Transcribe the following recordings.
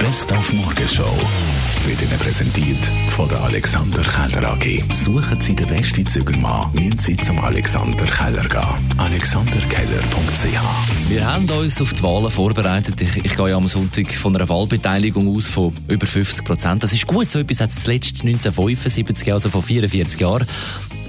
Best auf Morgenshow wird Ihnen präsentiert von der Alexander Keller AG. Suchen Sie den besten Zügelmann, müssen Sie zum Alexander Keller gehen. AlexanderKeller.ch Wir haben uns auf die Wahlen vorbereitet. Ich, ich gehe am Sonntag von einer Wahlbeteiligung aus von über 50 Prozent. Das ist gut, so etwas hat es zuletzt 1975, also vor 44 Jahren.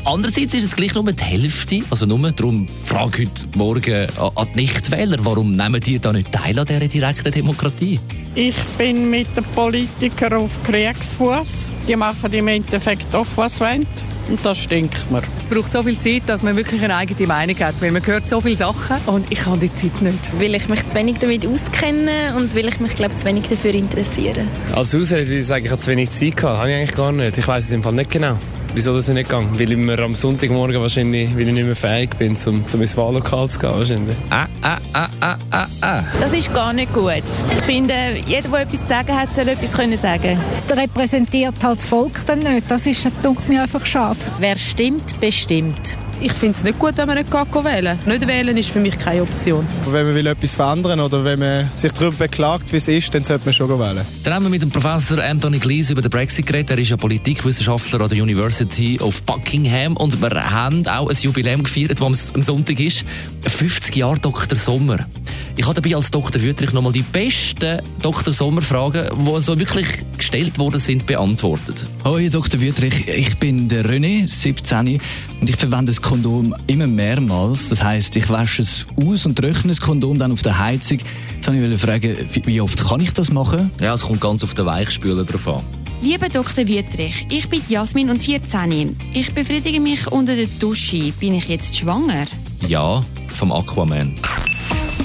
Andererseits ist es gleich nur die Hälfte, also nur darum frage heute Morgen an die Nichtwähler, warum nehmen die da nicht teil an dieser direkten Demokratie? Ich bin mit den Politikern auf Kriegsfuß. Die machen im Endeffekt doch, was sie wollen. Und das stinkt mir. Es braucht so viel Zeit, dass man wirklich eine eigene Meinung hat, weil man hört so viele Sachen und ich habe die Zeit nicht. Weil ich mich zu wenig damit auskenne und weil ich mich, glaube zu wenig dafür interessiere. Als Ausrede würde ich sagen, ich habe zu wenig Zeit gehabt. Habe ich eigentlich gar nicht. Ich weiß es im Fall nicht genau. Wieso das nicht gegangen? Weil ich mir am Sonntagmorgen wahrscheinlich, weil ich nicht mehr fähig bin, zum, zum ins Wahllokal zu gehen wahrscheinlich. Ah, ah, ah, ah, ah, ah. Das ist gar nicht gut. Ich finde, jeder, der etwas zu sagen hat, soll etwas können sagen. Der repräsentiert halt das Volk dann nicht. Das ist, das tut mir einfach schade. Wer stimmt, bestimmt. Ich finde es nicht gut, wenn man nicht wählen Nicht wählen ist für mich keine Option. Wenn man will etwas verändern oder wenn man sich darüber beklagt, wie es ist, dann sollte man schon wählen. Dann haben wir mit dem Professor Anthony Glees über den Brexit geredet. Er ist ja Politikwissenschaftler an der University of Buckingham und wir haben auch ein Jubiläum gefeiert, das am Sonntag ist. 50 Jahre Dr. Sommer. Ich habe dabei als Dr. Wüttrich nochmal die besten Dr. Sommer-Fragen, die so wirklich gestellt worden sind, beantwortet. Hallo Dr. Wüttrich, ich bin der René, 17 und ich verwende das Kondom immer mehrmals. Das heißt, ich wasche es aus und trockne das Kondom dann auf der Heizung. Jetzt wollte ich fragen, wie oft kann ich das machen? Ja, es kommt ganz auf den Weichspüler drauf an. Lieber Dr. Wüttrich, ich bin Jasmin und 14. Ich befriedige mich unter der Dusche. Bin ich jetzt schwanger? Ja, vom Aquaman.